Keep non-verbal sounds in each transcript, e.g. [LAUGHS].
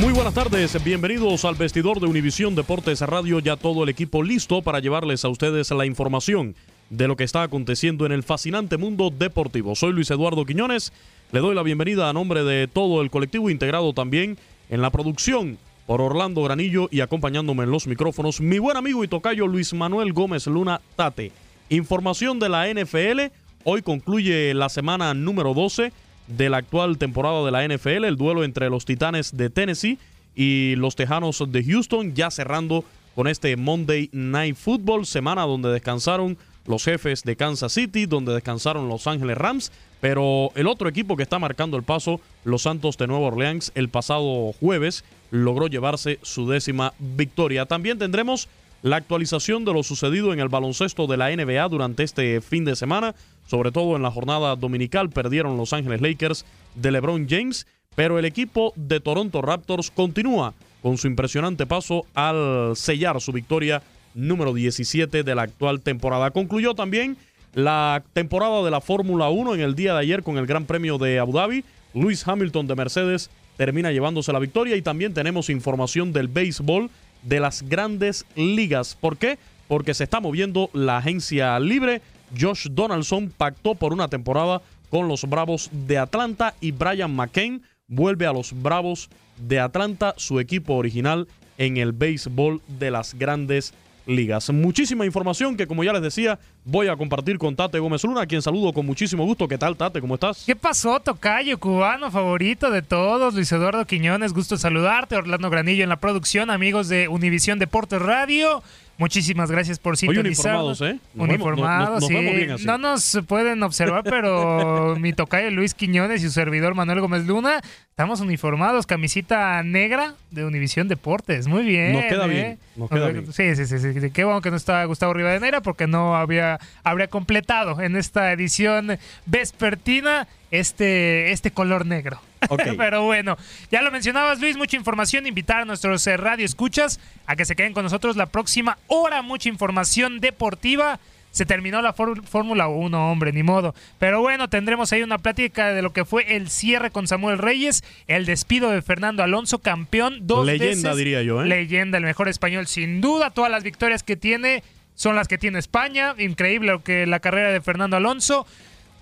Muy buenas tardes, bienvenidos al vestidor de Univisión Deportes Radio, ya todo el equipo listo para llevarles a ustedes la información de lo que está aconteciendo en el fascinante mundo deportivo. Soy Luis Eduardo Quiñones, le doy la bienvenida a nombre de todo el colectivo integrado también en la producción por Orlando Granillo y acompañándome en los micrófonos mi buen amigo y tocayo Luis Manuel Gómez Luna Tate. Información de la NFL, hoy concluye la semana número 12 de la actual temporada de la NFL, el duelo entre los Titanes de Tennessee y los Tejanos de Houston, ya cerrando con este Monday Night Football, semana donde descansaron los jefes de Kansas City, donde descansaron Los Ángeles Rams, pero el otro equipo que está marcando el paso, los Santos de Nueva Orleans, el pasado jueves logró llevarse su décima victoria. También tendremos la actualización de lo sucedido en el baloncesto de la NBA durante este fin de semana, sobre todo en la jornada dominical, perdieron Los Ángeles Lakers de LeBron James, pero el equipo de Toronto Raptors continúa con su impresionante paso al sellar su victoria número 17 de la actual temporada. Concluyó también la temporada de la Fórmula 1 en el día de ayer con el Gran Premio de Abu Dhabi. Luis Hamilton de Mercedes termina llevándose la victoria y también tenemos información del béisbol de las grandes ligas. ¿Por qué? Porque se está moviendo la agencia libre. Josh Donaldson pactó por una temporada con los Bravos de Atlanta y Brian McCain vuelve a los Bravos de Atlanta, su equipo original en el béisbol de las grandes ligas. Muchísima información que, como ya les decía, voy a compartir con Tate Gómez Luna, a quien saludo con muchísimo gusto. ¿Qué tal, Tate? ¿Cómo estás? ¿Qué pasó, Tocayo, cubano favorito de todos? Luis Eduardo Quiñones, gusto saludarte. Orlando Granillo en la producción, amigos de Univisión Deportes Radio. Muchísimas gracias por sintonizar. uniformados, ¿eh? Nos uniformados, vemos, sí. No nos pueden observar, pero [LAUGHS] mi tocayo Luis Quiñones y su servidor Manuel Gómez Luna estamos uniformados. Camisita negra de Univisión Deportes. Muy bien. Nos queda ¿eh? bien. Nos queda bien. Sí, sí, sí, sí. Qué bueno que no está Gustavo Rivadeneira porque no había, habría completado en esta edición vespertina este, este color negro. [LAUGHS] Pero bueno, ya lo mencionabas Luis, mucha información, invitar a nuestros eh, radio escuchas a que se queden con nosotros la próxima hora, mucha información deportiva. Se terminó la Fórmula 1, hombre, ni modo. Pero bueno, tendremos ahí una plática de lo que fue el cierre con Samuel Reyes, el despido de Fernando Alonso, campeón dos Leyenda, diría yo, ¿eh? Leyenda, el mejor español, sin duda. Todas las victorias que tiene son las que tiene España. Increíble que la carrera de Fernando Alonso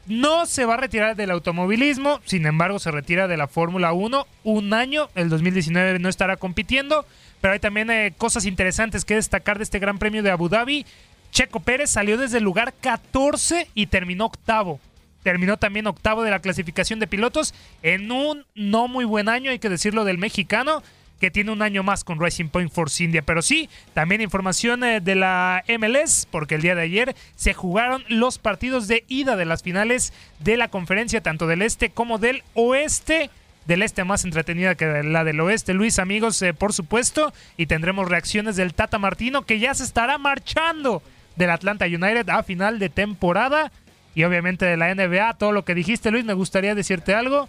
No se va a retirar del automovilismo, sin embargo se retira de la Fórmula 1 un año, el 2019 no estará compitiendo, pero hay también eh, cosas interesantes que destacar de este Gran Premio de Abu Dhabi. Checo Pérez salió desde el lugar 14 y terminó octavo. Terminó también octavo de la clasificación de pilotos en un no muy buen año, hay que decirlo, del mexicano que tiene un año más con Racing Point Force India. Pero sí, también información eh, de la MLS, porque el día de ayer se jugaron los partidos de ida de las finales de la conferencia, tanto del este como del oeste del este más entretenida que la del oeste. Luis, amigos, eh, por supuesto, y tendremos reacciones del Tata Martino, que ya se estará marchando del Atlanta United a final de temporada. Y obviamente de la NBA, todo lo que dijiste, Luis, me gustaría decirte algo.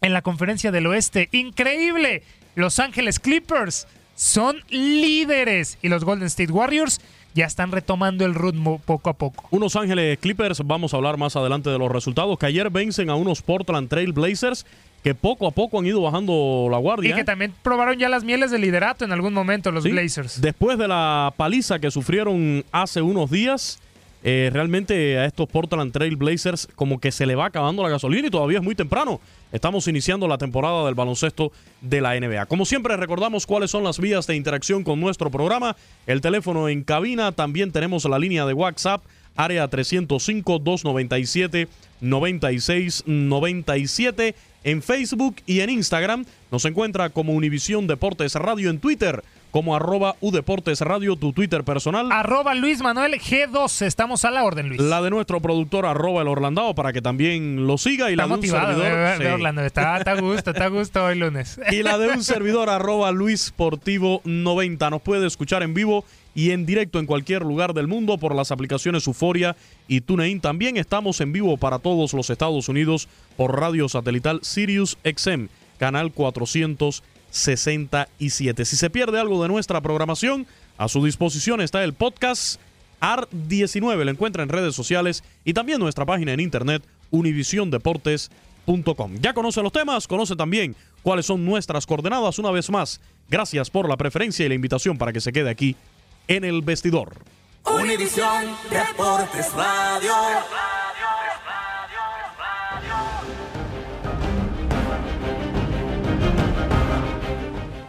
En la conferencia del oeste, increíble. Los Ángeles Clippers son líderes y los Golden State Warriors ya están retomando el ritmo poco a poco. Unos Ángeles Clippers, vamos a hablar más adelante de los resultados, que ayer vencen a unos Portland Trail Blazers que poco a poco han ido bajando la guardia. Y que también probaron ya las mieles de liderato en algún momento los Blazers. Después de la paliza que sufrieron hace unos días, eh, realmente a estos Portland Trail Blazers como que se le va acabando la gasolina y todavía es muy temprano. Estamos iniciando la temporada del baloncesto de la NBA. Como siempre, recordamos cuáles son las vías de interacción con nuestro programa. El teléfono en cabina, también tenemos la línea de WhatsApp, área 305-297-9697. En Facebook y en Instagram nos encuentra como Univisión Deportes Radio en Twitter como arroba Udeportes Radio, tu Twitter personal. Arroba Luis Manuel G2, estamos a la orden, Luis. La de nuestro productor, arroba el Orlandado, para que también lo siga. Y la de un servidor. De, Orlando. Está, a gusto, está a gusto hoy lunes. [LAUGHS] Y la de un servidor, arroba Luis Sportivo 90. Nos puede escuchar en vivo y en directo en cualquier lugar del mundo por las aplicaciones Euforia y TuneIn. También estamos en vivo para todos los Estados Unidos por radio satelital Sirius XM, canal 400 67. Si se pierde algo de nuestra programación, a su disposición está el podcast AR19. Lo encuentra en redes sociales y también nuestra página en internet univisiondeportes.com. Ya conoce los temas, conoce también cuáles son nuestras coordenadas. Una vez más, gracias por la preferencia y la invitación para que se quede aquí en el vestidor. Univisión Deportes Radio.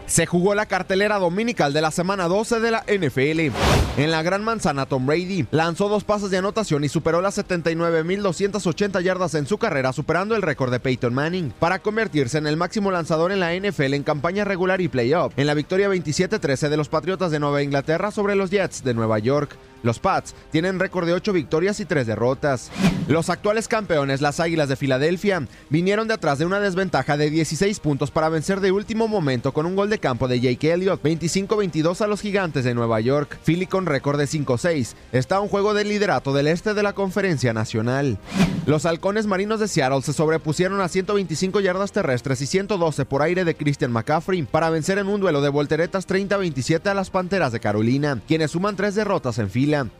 Se jugó la cartelera dominical de la semana 12 de la NFL. En la Gran Manzana, Tom Brady lanzó dos pases de anotación y superó las 79.280 yardas en su carrera, superando el récord de Peyton Manning, para convertirse en el máximo lanzador en la NFL en campaña regular y playoff, en la victoria 27-13 de los Patriotas de Nueva Inglaterra sobre los Jets de Nueva York. Los Pats tienen récord de 8 victorias y 3 derrotas. Los actuales campeones, las Águilas de Filadelfia, vinieron de atrás de una desventaja de 16 puntos para vencer de último momento con un gol de campo de Jake Elliott, 25-22 a los Gigantes de Nueva York. Philly con récord de 5-6 está a un juego de liderato del este de la Conferencia Nacional. Los Halcones Marinos de Seattle se sobrepusieron a 125 yardas terrestres y 112 por aire de Christian McCaffrey para vencer en un duelo de volteretas 30-27 a las Panteras de Carolina, quienes suman tres derrotas en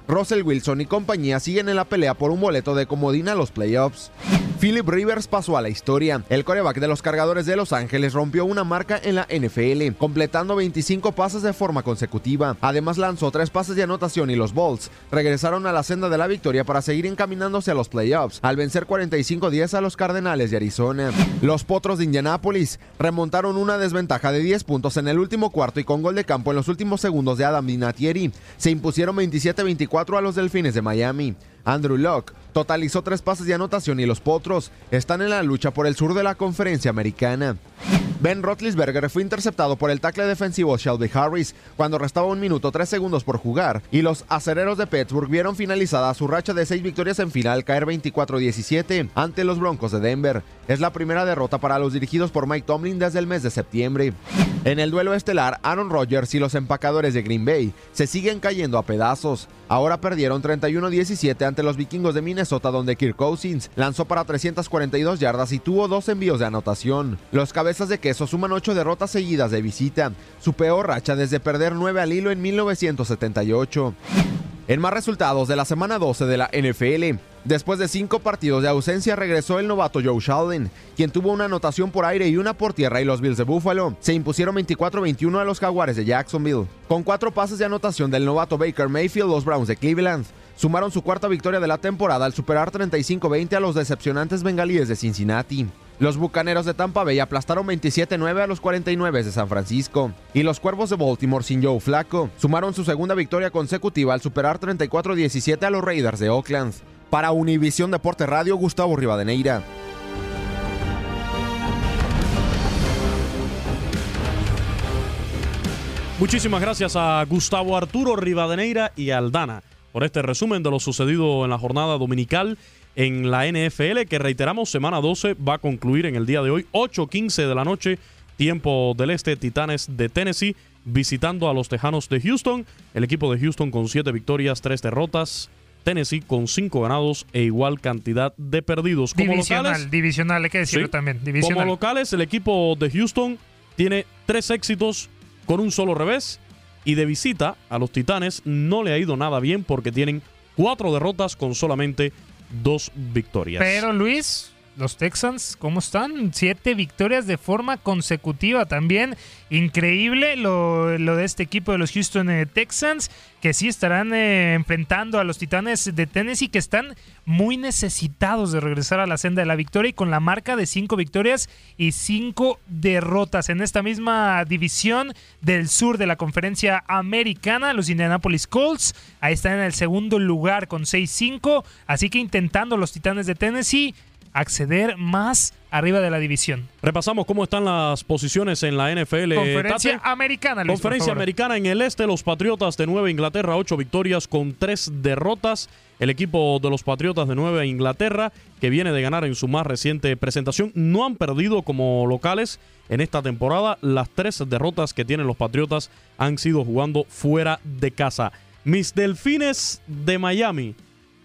Russell Wilson y compañía siguen en la pelea por un boleto de comodín a los playoffs. Philip Rivers pasó a la historia. El coreback de los cargadores de Los Ángeles rompió una marca en la NFL, completando 25 pases de forma consecutiva. Además lanzó tres pases de anotación y los Bolts regresaron a la senda de la victoria para seguir encaminándose a los playoffs, al vencer 45-10 a los Cardenales de Arizona. Los Potros de Indianápolis remontaron una desventaja de 10 puntos en el último cuarto y con gol de campo en los últimos segundos de Adam Vinatieri. Se impusieron 27-24 a los Delfines de Miami. Andrew Locke totalizó tres pases de anotación y los Potros están en la lucha por el sur de la conferencia americana. Ben Roethlisberger fue interceptado por el tackle defensivo Shelby Harris cuando restaba un minuto tres segundos por jugar y los acereros de Pittsburgh vieron finalizada su racha de seis victorias en final caer 24-17 ante los Broncos de Denver. Es la primera derrota para los dirigidos por Mike Tomlin desde el mes de septiembre. En el duelo estelar, Aaron Rodgers y los empacadores de Green Bay se siguen cayendo a pedazos. Ahora perdieron 31-17 ante los vikingos de Minnesota donde Kirk Cousins lanzó para 342 yardas y tuvo dos envíos de anotación. Los cabezas de queso suman ocho derrotas seguidas de visita, su peor racha desde perder 9 al hilo en 1978. En más resultados de la semana 12 de la NFL, después de cinco partidos de ausencia regresó el novato Joe Sheldon, quien tuvo una anotación por aire y una por tierra y los Bills de Buffalo se impusieron 24-21 a los Jaguares de Jacksonville. Con cuatro pases de anotación del novato Baker Mayfield, los Browns de Cleveland sumaron su cuarta victoria de la temporada al superar 35-20 a los decepcionantes bengalíes de Cincinnati. Los Bucaneros de Tampa Bay aplastaron 27-9 a los 49 de San Francisco. Y los Cuervos de Baltimore sin Joe Flaco sumaron su segunda victoria consecutiva al superar 34-17 a los Raiders de Oakland. Para Univisión Deporte Radio, Gustavo Rivadeneira. Muchísimas gracias a Gustavo Arturo Rivadeneira y Aldana por este resumen de lo sucedido en la jornada dominical en la NFL, que reiteramos, semana 12 va a concluir en el día de hoy, 8.15 de la noche, tiempo del este, Titanes de Tennessee, visitando a los Tejanos de Houston, el equipo de Houston con 7 victorias, 3 derrotas, Tennessee con 5 ganados e igual cantidad de perdidos. Como divisional, locales, divisional, hay que decirlo también. Divisional. Como locales, el equipo de Houston tiene 3 éxitos con un solo revés. Y de visita a los Titanes no le ha ido nada bien porque tienen cuatro derrotas con solamente dos victorias. Pero Luis, los Texans, ¿cómo están? Siete victorias de forma consecutiva también. Increíble lo, de este equipo de los Houston eh, Texans, que sí estarán eh, enfrentando a los Titanes de Tennessee, que están muy necesitados de regresar a la senda de la victoria y con la marca de cinco victorias y cinco derrotas. En esta misma división del sur de la conferencia americana, los Indianapolis Colts, ahí están en el segundo lugar con 6-5, así que intentando los Titanes de Tennessee acceder más arriba de la división. Repasamos cómo están las posiciones en la NFL. Conferencia americana. Conferencia americana en el este, los Patriotas de Nueva Inglaterra, ocho victorias con tres derrotas. El equipo de los Patriotas de Nueva Inglaterra, que viene de ganar en su más reciente presentación, no han perdido como locales en esta temporada. Las tres derrotas que tienen los Patriotas han sido jugando fuera de casa. Mis Delfines de Miami,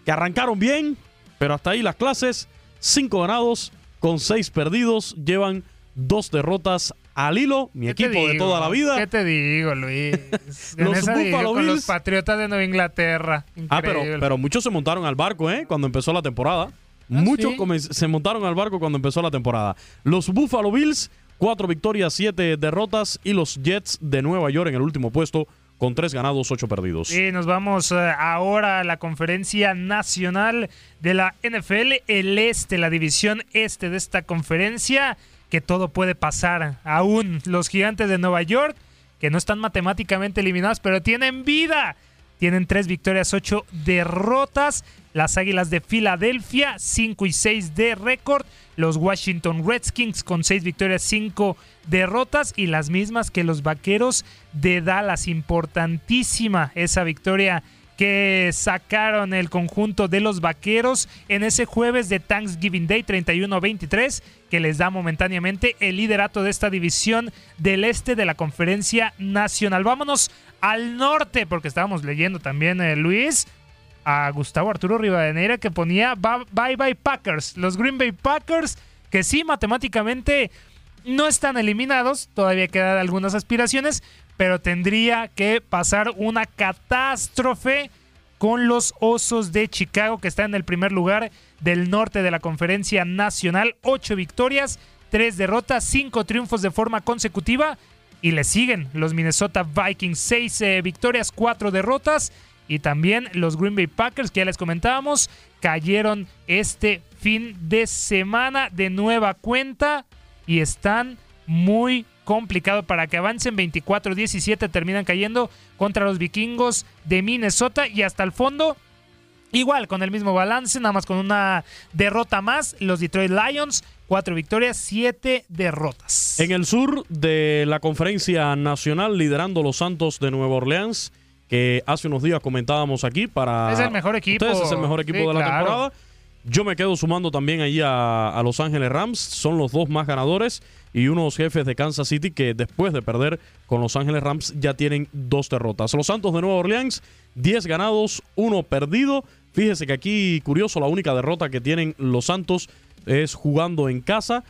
que arrancaron bien, pero hasta ahí las clases cinco ganados con seis perdidos. Llevan dos derrotas al hilo, mi equipo de toda la vida. ¿Qué te digo, Luis? [LAUGHS] los Buffalo Bills. los Patriotas de Nueva Inglaterra. Ah, pero, pero muchos se montaron al barco, ¿eh? Cuando empezó la temporada. Ah, muchos se montaron al barco cuando empezó la temporada. Los Buffalo Bills, cuatro victorias, siete derrotas. Y los Jets de Nueva York en el último puesto, con tres ganados, ocho perdidos. Y nos vamos eh, ahora a la conferencia nacional de la NFL, el este, la división este de esta conferencia, que todo puede pasar. Aún los gigantes de Nueva York, que no están matemáticamente eliminados, pero tienen vida. Tienen tres victorias, ocho derrotas. Las Águilas de Filadelfia, 5 y 6 de récord. Los Washington Redskins con seis victorias, cinco derrotas. Y las mismas que los Vaqueros de Dallas. Importantísima esa victoria que sacaron el conjunto de los Vaqueros en ese jueves de Thanksgiving Day 31-23 que les da momentáneamente el liderato de esta división del este de la conferencia nacional. Vámonos al norte porque estábamos leyendo también eh, Luis a Gustavo Arturo Rivadeneira que ponía bye bye Packers, los Green Bay Packers que sí matemáticamente no están eliminados, todavía quedan algunas aspiraciones, pero tendría que pasar una catástrofe con los Osos de Chicago, que están en el primer lugar del norte de la conferencia nacional. Ocho victorias, tres derrotas, cinco triunfos de forma consecutiva. Y le siguen los Minnesota Vikings, seis eh, victorias, cuatro derrotas. Y también los Green Bay Packers, que ya les comentábamos, cayeron este fin de semana de nueva cuenta y están muy complicado para que avancen. 24-17 terminan cayendo contra los vikingos de Minnesota y hasta el fondo. Igual, con el mismo balance, nada más con una derrota más. Los Detroit Lions, cuatro victorias, siete derrotas. En el sur de la conferencia nacional, liderando los Santos de Nueva Orleans, que hace unos días comentábamos aquí para... Es el mejor equipo. es el mejor equipo de la temporada. Yo me quedo sumando también ahí a, Los Ángeles Rams. Son los dos más ganadores y unos jefes de Kansas City que después de perder con Los Ángeles Rams ya tienen dos derrotas. Los Santos de Nueva Orleans, 10 ganados, uno perdido. Fíjese que aquí, curioso, la única derrota que tienen los Santos es jugando en casa.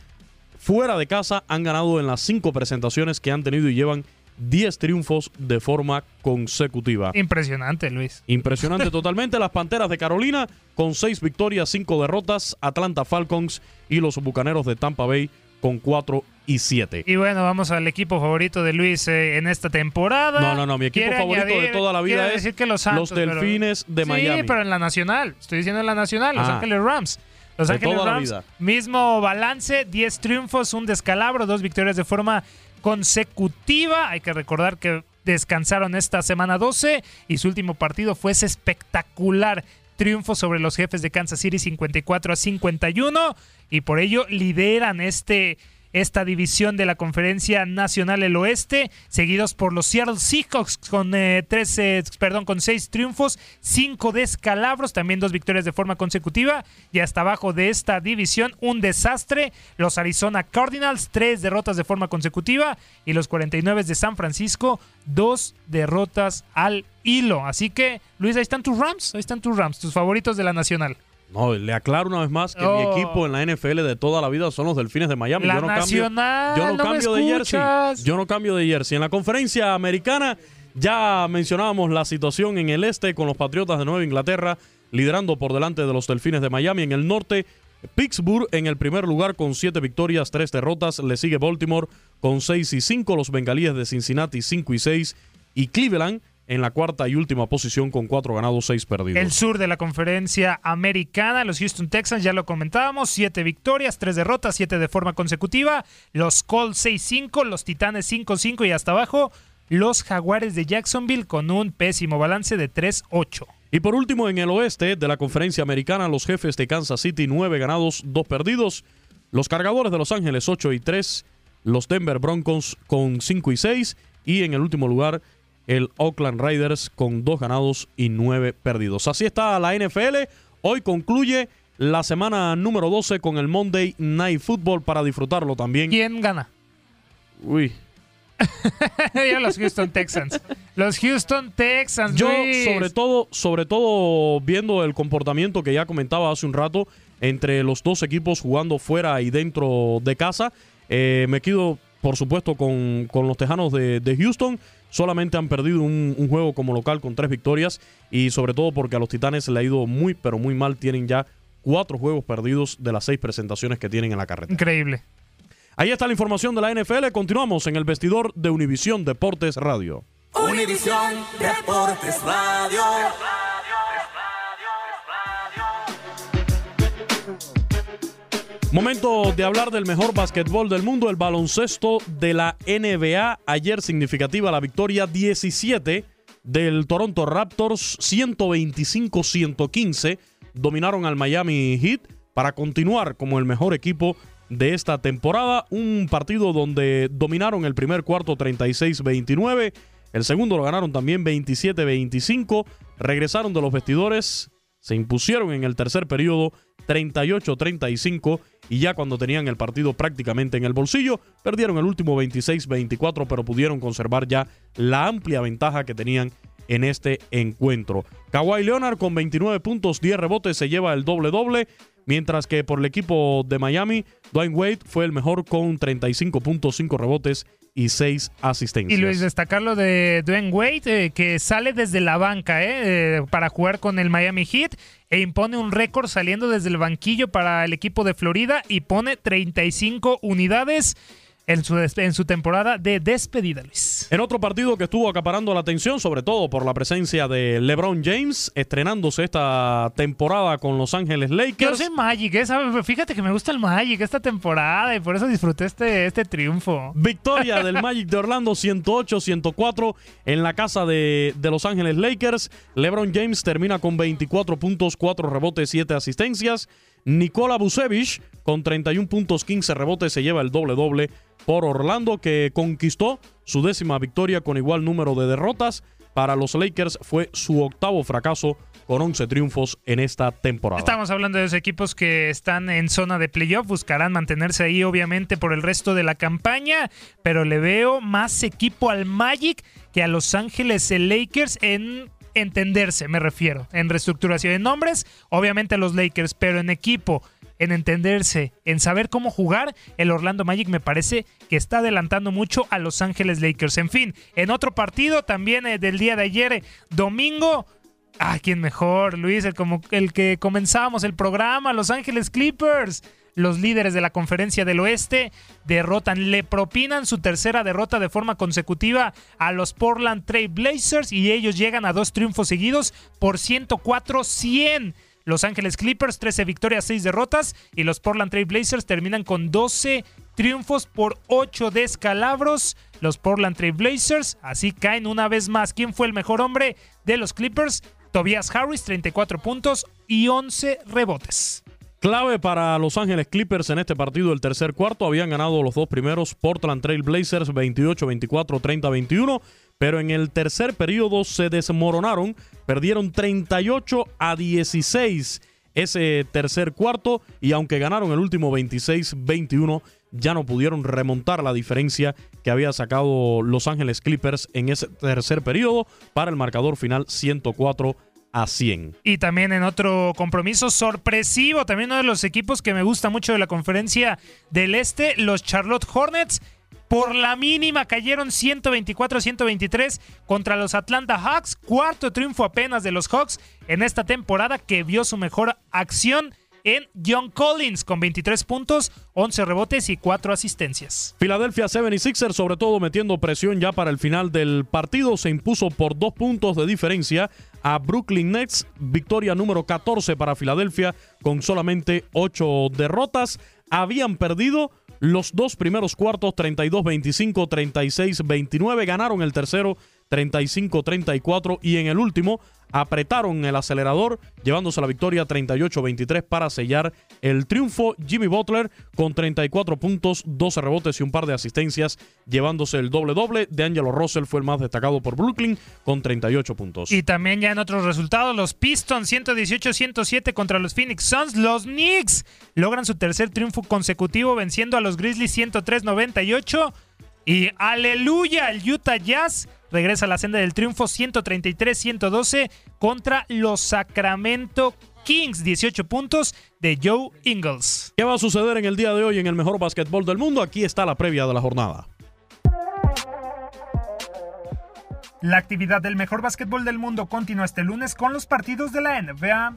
Fuera de casa han ganado en las cinco presentaciones que han tenido y llevan 10 triunfos de forma consecutiva. Impresionante, Luis. Impresionante [LAUGHS] totalmente. Las Panteras de Carolina con 6 victorias, 5 derrotas. Atlanta Falcons y los Bucaneros de Tampa Bay con 4 y 7. Y bueno, vamos al equipo favorito de Luis eh, en esta temporada. No, no, no, mi equipo favorito de toda la vida es que los, Delfines de Miami. Sí, pero en la Nacional. Estoy diciendo en la Nacional, Los ah. Ángeles Rams. Los Ángeles Rams, mismo balance, 10 triunfos, un descalabro, dos victorias de forma consecutiva. Hay que recordar que descansaron esta semana 12 y su último partido fue ese espectacular triunfo sobre los jefes de Kansas City 54 a 51 y por ello lideran este esta división de la Conferencia Nacional el Oeste, seguidos por los Seattle Seahawks con eh, perdón, con seis triunfos, cinco descalabros, también dos victorias de forma consecutiva, y hasta abajo de esta división un desastre, los Arizona Cardinals, tres derrotas de forma consecutiva, y los 49 de San Francisco, dos derrotas al hilo. Así que, Luis, ahí están tus Rams, ahí están tus Rams, tus favoritos de la Nacional. No, le aclaro una vez más que mi oh. equipo en la NFL de toda la vida son los Delfines de Miami. yo no cambio, yo no, cambio de jersey. Yo no cambio de jersey. En la conferencia americana ya mencionábamos la situación en el este con los Patriotas de Nueva Inglaterra liderando por delante de los Delfines de Miami. En el norte, Pittsburgh en el primer lugar con siete victorias, tres derrotas. Le sigue Baltimore con seis y cinco. Los Bengalíes de Cincinnati cinco y seis. Y Cleveland en la cuarta y última posición con cuatro ganados, seis perdidos. El sur de la conferencia americana, los Houston Texans, ya lo comentábamos, siete victorias, tres derrotas, siete de forma consecutiva. Los Colts 6-5, los Titanes 5-5 y hasta abajo, los Jaguares de Jacksonville con un pésimo balance de 3-8. Y por último, en el oeste de la conferencia americana, los jefes de Kansas City, nueve ganados, dos perdidos. Los cargadores de Los Ángeles, 8 y 3. Los Denver Broncos con 5 y 6. Y en el último lugar, el Oakland Raiders con dos ganados y nueve perdidos. Así está la NFL. Hoy concluye la semana número 12 con el Monday Night Football para disfrutarlo también. ¿Quién gana? Uy. [LAUGHS] los Houston Texans. Los Houston Texans. Yo, sobre todo, sobre todo viendo el comportamiento que ya comentaba hace un rato entre los dos equipos jugando fuera y dentro de casa, eh, me quedo, por supuesto, con, los Tejanos de, de Houston solamente han perdido un, juego como local con tres victorias y sobre todo porque a los Titanes le ha ido muy pero muy mal. Tienen ya cuatro juegos perdidos de las seis presentaciones que tienen en la carrera. Increíble. Ahí está la información de la NFL. Continuamos en el vestidor de Univisión Deportes Radio. Univisión Deportes Radio. Momento de hablar del mejor básquetbol del mundo, el baloncesto de la NBA. Ayer significativa la victoria 17 del Toronto Raptors, 125-115. Dominaron al Miami Heat para continuar como el mejor equipo de esta temporada. Un partido donde dominaron el primer cuarto 36-29. El segundo lo ganaron también 27-25. Regresaron de los vestidores. Se impusieron en el tercer periodo 38-35 y ya cuando tenían el partido prácticamente en el bolsillo, perdieron el último 26-24, pero pudieron conservar ya la amplia ventaja que tenían en este encuentro. Kawhi Leonard con 29 puntos, 10 rebotes, se lleva el doble-doble, mientras que por el equipo de Miami, Dwayne Wade fue el mejor con 35 puntos, 5 rebotes y 6 asistencias. Y Luis, destacar lo de Dwayne Wade, eh, que sale desde la banca eh, eh, para jugar con el Miami Heat e impone un récord saliendo desde el banquillo para el equipo de Florida y pone 35 unidades en su, en su temporada de despedida, Luis. En otro partido que estuvo acaparando la atención, sobre todo por la presencia de LeBron James, estrenándose esta temporada con Los Ángeles Lakers. Yo soy Magic, ¿eh? fíjate que me gusta el Magic esta temporada y por eso disfruté este, este triunfo. Victoria [LAUGHS] del Magic de Orlando 108-104 en la casa de, de Los Ángeles Lakers. LeBron James termina con 24 puntos, 4 rebotes, 7 asistencias. Nikola Vucevic con 31 puntos, 15 rebotes se lleva el doble doble por Orlando que conquistó su décima victoria con igual número de derrotas. Para los Lakers fue su octavo fracaso con 11 triunfos en esta temporada. Estamos hablando de los equipos que están en zona de playoff, buscarán mantenerse ahí obviamente por el resto de la campaña, pero le veo más equipo al Magic que a Los Ángeles Lakers en entenderse, me refiero, en reestructuración de nombres, obviamente los Lakers, pero en equipo, en entenderse, en saber cómo jugar, el Orlando Magic me parece que está adelantando mucho a Los Ángeles Lakers. En fin, en otro partido también eh, del día de ayer, eh, domingo, Ah, ¿quién mejor, Luis? El, como, el que comenzábamos el programa, Los Ángeles Clippers. los líderes de la conferencia del oeste, derrotan, le propinan su tercera derrota de forma consecutiva a los Portland Trail Blazers y ellos llegan a dos triunfos seguidos por 104-100. Los Ángeles Clippers 13 victorias, 6 derrotas y los Portland Trail Blazers terminan con 12 triunfos por 8 descalabros. Los Portland Trail Blazers así caen una vez más. ¿Quién fue el mejor hombre de los Clippers? Tobias Harris, 34 puntos y 11 rebotes. Clave para Los Ángeles Clippers en este partido del tercer cuarto. Habían ganado los dos primeros Portland Trail Blazers 28-24, 30-21 pero en el tercer periodo se desmoronaron, perdieron 38 a 16 ese tercer cuarto y aunque ganaron el último 26-21, ya no pudieron remontar la diferencia que había sacado Los Ángeles Clippers en ese tercer periodo para el marcador final 104 a 100. Y también en otro compromiso sorpresivo, también uno de los equipos que me gusta mucho de la conferencia del Este, los Charlotte Hornets por la mínima cayeron 124-123 contra los Atlanta Hawks. Cuarto triunfo apenas de los Hawks en esta temporada que vio su mejor acción en John Collins con 23 puntos, 11 rebotes y 4 asistencias. Philadelphia 76ers, sobre todo metiendo presión ya para el final del partido, se impuso por dos puntos de diferencia a Brooklyn Nets. Victoria número 14 para Filadelfia con solamente 8 derrotas. Habían perdido los dos primeros cuartos 32-25, 36-29, ganaron el tercero 35-34 y en el último apretaron el acelerador, llevándose la victoria 38-23 para sellar el triunfo. Jimmy Butler con 34 puntos, 12 rebotes y un par de asistencias, llevándose el doble-doble. De Angelo Russell fue el más destacado por Brooklyn con 38 puntos. Y también ya en otros resultados, los Pistons 118-107 contra los Phoenix Suns. Los Knicks logran su tercer triunfo consecutivo venciendo a los Grizzlies 103-98. Y aleluya, el Utah Jazz regresa a la senda del triunfo 133-112 contra los Sacramento Kings, 18 puntos de Joe Ingles. ¿Qué va a suceder en el día de hoy en el mejor básquetbol del mundo? Aquí está la previa de la jornada. La actividad del mejor básquetbol del mundo continúa este lunes con los partidos de la NBA.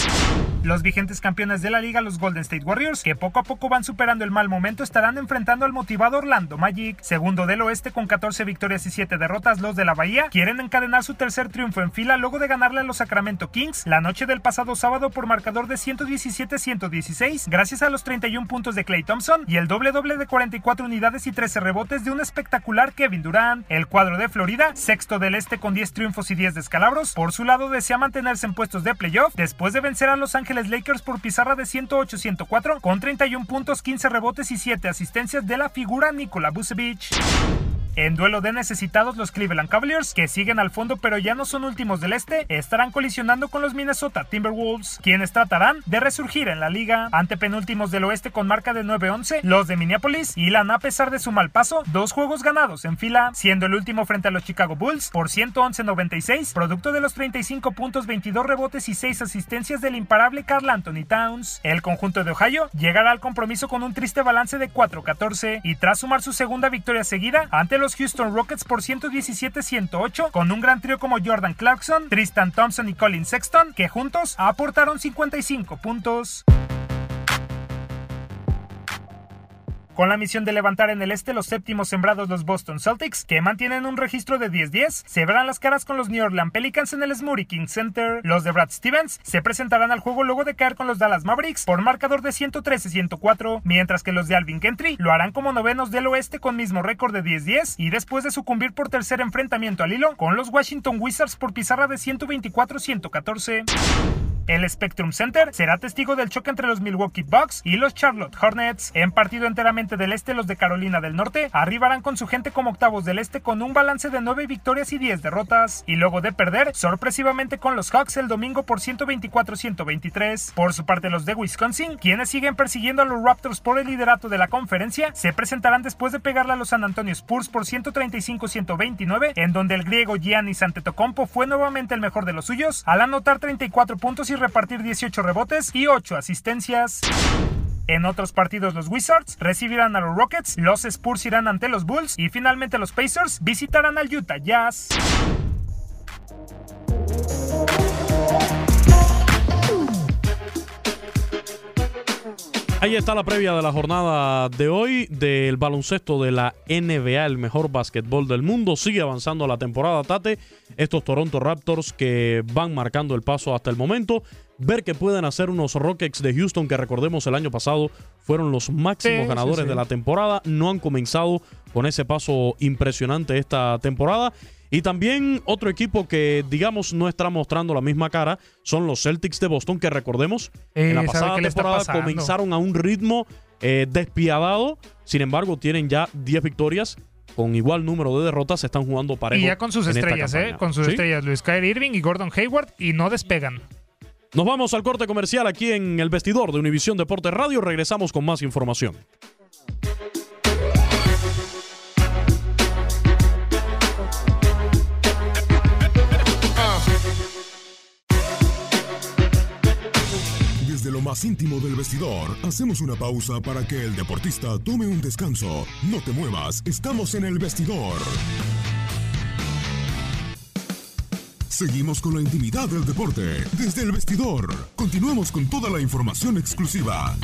Los vigentes campeones de la liga, los Golden State Warriors, que poco a poco van superando el mal momento, estarán enfrentando al motivado Orlando Magic. Segundo del oeste con 14 victorias y 7 derrotas, los de la Bahía quieren encadenar su tercer triunfo en fila luego de ganarle a los Sacramento Kings la noche del pasado sábado por marcador de 117-116, gracias a los 31 puntos de Clay Thompson y el doble doble de 44 unidades y 13 rebotes de un espectacular Kevin Durant. El cuadro de Florida, sexto del este con 10 triunfos y 10 descalabros, por su lado desea mantenerse en puestos de playoff después de vencer a Los Ángeles Lakers por pizarra de 108-104 con 31 puntos, 15 rebotes y 7 asistencias de la figura Nikola Vucevic. En duelo de necesitados, los Cleveland Cavaliers, que siguen al fondo pero ya no son últimos del este, estarán colisionando con los Minnesota Timberwolves, quienes tratarán de resurgir en la liga. Ante penúltimos del oeste con marca de 9-11, los de Minneapolis hilan a pesar de su mal paso dos juegos ganados en fila, siendo el último frente a los Chicago Bulls por 111-96, producto de los 35 puntos, 22 rebotes y 6 asistencias del imparable Carl Anthony Towns. El conjunto de Ohio llegará al compromiso con un triste balance de 4-14 y tras sumar su segunda victoria seguida ante los Houston Rockets por 117-108 con un gran trío como Jordan Clarkson, Tristan Thompson y Colin Sexton que juntos aportaron 55 puntos. Con la misión de levantar en el este los séptimos sembrados los Boston Celtics, que mantienen un registro de 10-10, se verán las caras con los New Orleans Pelicans en el Smoothie King Center. Los de Brad Stevens se presentarán al juego luego de caer con los Dallas Mavericks por marcador de 113-104, mientras que los de Alvin Gentry lo harán como novenos del oeste con mismo récord de 10-10 y después de sucumbir por tercer enfrentamiento al hilo con los Washington Wizards por pizarra de 124-114. El Spectrum Center será testigo del choque entre los Milwaukee Bucks y los Charlotte Hornets. En partido enteramente del este, los de Carolina del Norte arribarán con su gente como octavos del este con un balance de 9 victorias y 10 derrotas. Y luego de perder sorpresivamente con los Hawks el domingo por 124-123. Por su parte, los de Wisconsin, quienes siguen persiguiendo a los Raptors por el liderato de la conferencia, se presentarán después de pegarle a los San Antonio Spurs por 135-129, en donde el griego Giannis Antetokounmpo fue nuevamente el mejor de los suyos, al anotar 34 puntos y repartir 18 rebotes y 8 asistencias. En otros partidos los Wizards recibirán a los Rockets, los Spurs irán ante los Bulls y finalmente los Pacers visitarán al Utah Jazz. Ahí está la previa de la jornada de hoy del baloncesto de la NBA, el mejor básquetbol del mundo. Sigue avanzando la temporada, Tate. Estos Toronto Raptors que van marcando el paso hasta el momento. Ver que pueden hacer unos Rockets de Houston que recordemos el año pasado fueron los máximos Sí, ganadores sí, sí. de la temporada. No han comenzado con ese paso impresionante esta temporada. Y también otro equipo que, digamos, no está mostrando la misma cara son los Celtics de Boston, que recordemos, en la Eh, ¿sabe pasada temporada comenzaron a un ritmo eh, despiadado. Sin embargo, tienen ya 10 victorias. Con igual número de derrotas, están jugando parejo. Y ya con sus estrellas, ¿eh? Con sus ¿Sí? estrellas, Luis Kyrie Irving y Gordon Hayward, y no despegan. Nos vamos al corte comercial aquí en el vestidor de Univisión Deportes Radio. Regresamos con más información. Desde lo más íntimo del vestidor, hacemos una pausa para que el deportista tome un descanso. No te muevas, estamos en el vestidor. Seguimos con la intimidad del deporte desde el vestidor. Continuamos con toda la información exclusiva.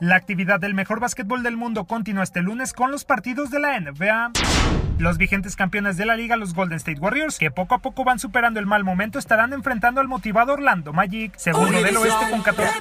La actividad del mejor básquetbol del mundo continúa este lunes con los partidos de la NBA. Los vigentes campeones de la liga, los Golden State Warriors, que poco a poco van superando el mal momento, estarán enfrentando al motivado Orlando Magic, segundo del oeste con 14.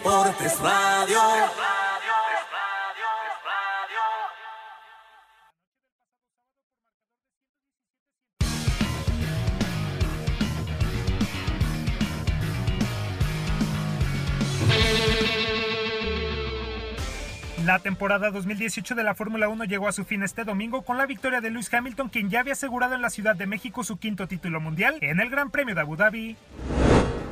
La temporada 2018 de la Fórmula 1 llegó a su fin este domingo con la victoria de Lewis Hamilton, quien ya había asegurado en la Ciudad de México su quinto título mundial en el Gran Premio de Abu Dhabi.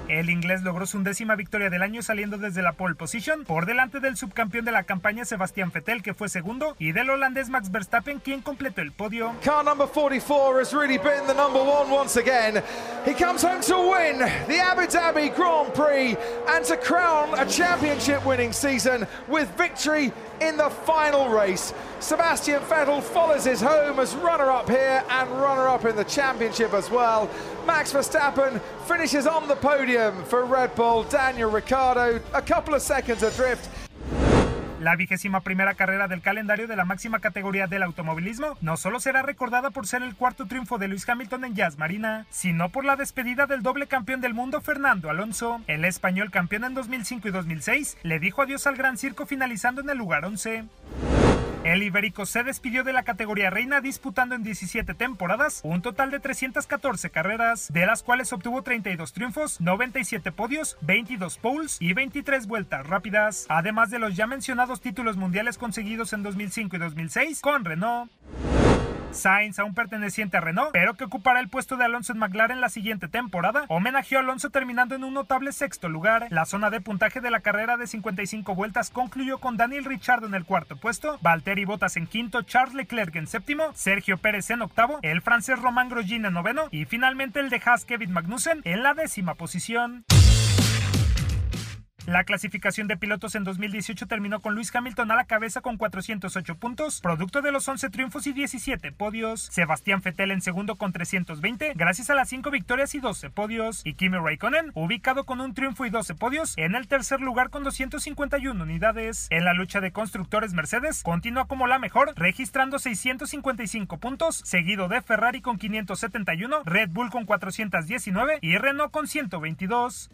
El inglés logró su undécima victoria del año saliendo desde la pole position por delante del subcampeón de la campaña Sebastián Vettel que fue segundo y del holandés Max Verstappen quien completó el podio. Car number 44 has really been the number one once again. He comes home to win the Abu Dhabi Grand Prix and to crown a championship winning season with victory in the final race. Sebastian Vettel follows his home as runner up here and runner up in the championship as well. Max Verstappen finishes on the podium for Red Bull. Daniel Ricciardo a couple of seconds adrift. La vigésima primera carrera del calendario de la máxima categoría del automovilismo no solo será recordada por ser el cuarto triunfo de Luis Hamilton en Jazz Marina, sino por la despedida del doble campeón del mundo Fernando Alonso. El español campeón en 2005 y 2006 le dijo adiós al Gran Circo finalizando en el lugar 11. El ibérico se despidió de la categoría reina disputando en 17 temporadas un total de 314 carreras, de las cuales obtuvo 32 triunfos, 97 podios, 22 poles y 23 vueltas rápidas, además de los ya mencionados títulos mundiales conseguidos en 2005 y 2006 con Renault. Sainz, aún perteneciente a Renault, pero que ocupará el puesto de Alonso en McLaren la siguiente temporada, homenajeó a Alonso terminando en un notable sexto lugar. La zona de puntaje de la carrera de 55 vueltas concluyó con Daniel Ricciardo en el cuarto puesto, Valtteri Bottas en quinto, Charles Leclerc en séptimo, Sergio Pérez en octavo, el francés Román Grosjean en noveno y finalmente el de Haas Kevin Magnussen en la décima posición. La clasificación de pilotos en 2018 terminó con Luis Hamilton a la cabeza con 408 puntos, producto de los 11 triunfos y 17 podios. Sebastián Vettel en segundo con 320, gracias a las 5 victorias y 12 podios. Y Kimi Raikkonen, ubicado con un triunfo y 12 podios, en el tercer lugar con 251 unidades. En la lucha de constructores Mercedes, continúa como la mejor, registrando 655 puntos, seguido de Ferrari con 571, Red Bull con 419 y Renault con 122.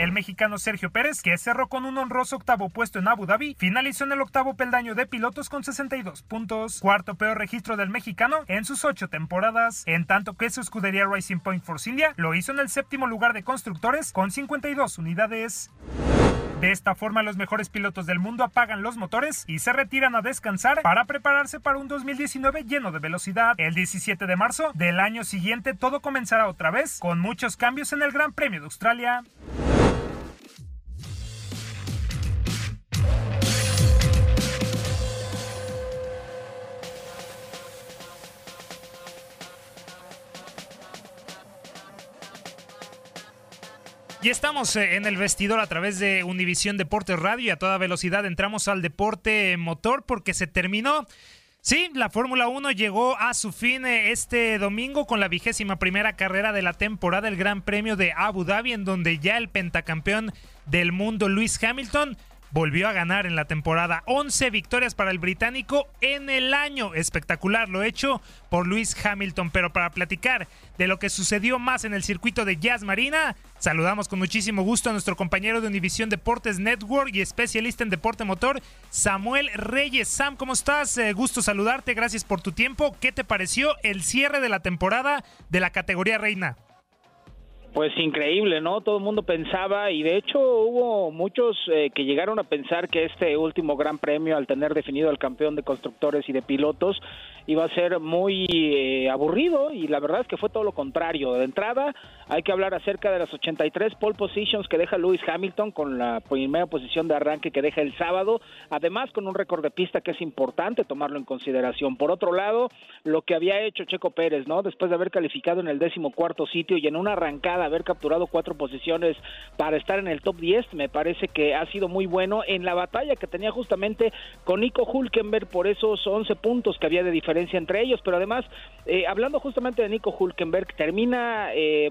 El mexicano Sergio Pérez, que cerró con un honroso octavo puesto en Abu Dhabi, finalizó en el octavo peldaño de pilotos con 62 puntos, cuarto peor registro del mexicano en sus ocho temporadas, en tanto que su escudería Racing Point Force India lo hizo en el séptimo lugar de constructores con 52 unidades. De esta forma, los mejores pilotos del mundo apagan los motores y se retiran a descansar para prepararse para un 2019 lleno de velocidad. El 17 de marzo del año siguiente todo comenzará otra vez con muchos cambios en el Gran Premio de Australia. Y estamos eh, en el vestidor a través de Univisión Deportes Radio y a toda velocidad entramos al deporte motor porque se terminó. Sí, la Fórmula 1 llegó a su fin eh, este domingo con la vigésima primera carrera de la temporada, el Gran Premio de Abu Dhabi, en donde ya el pentacampeón del mundo, Luis Hamilton, volvió a ganar en la temporada. 11 victorias para el británico en el año. Espectacular lo hecho por Luis Hamilton. Pero para platicar de lo que sucedió más en el circuito de Jazz Marina, saludamos con muchísimo gusto a nuestro compañero de Univisión Deportes Network y especialista en deporte motor, Samuel Reyes. Sam, ¿cómo estás? Eh, gusto saludarte. Gracias por tu tiempo. ¿Qué te pareció el cierre de la temporada de la categoría reina? Pues increíble, ¿no? Todo el mundo pensaba y de hecho hubo muchos eh, que llegaron a pensar que este último Gran Premio, al tener definido al campeón de constructores y de pilotos, iba a ser muy eh, aburrido y la verdad es que fue todo lo contrario. De entrada hay que hablar acerca de las 83 pole positions que deja Lewis Hamilton con la primera posición de arranque que deja el sábado, además con un récord de pista que es importante tomarlo en consideración. Por otro lado, lo que había hecho Checo Pérez, ¿no? Después de haber calificado en el décimo cuarto sitio y en una arrancada haber capturado cuatro posiciones para estar en el top 10, me parece que ha sido muy bueno en la batalla que tenía justamente con Nico Hulkenberg por esos 11 puntos que había de diferencia entre ellos, pero además, eh, hablando justamente de Nico Hulkenberg, termina eh,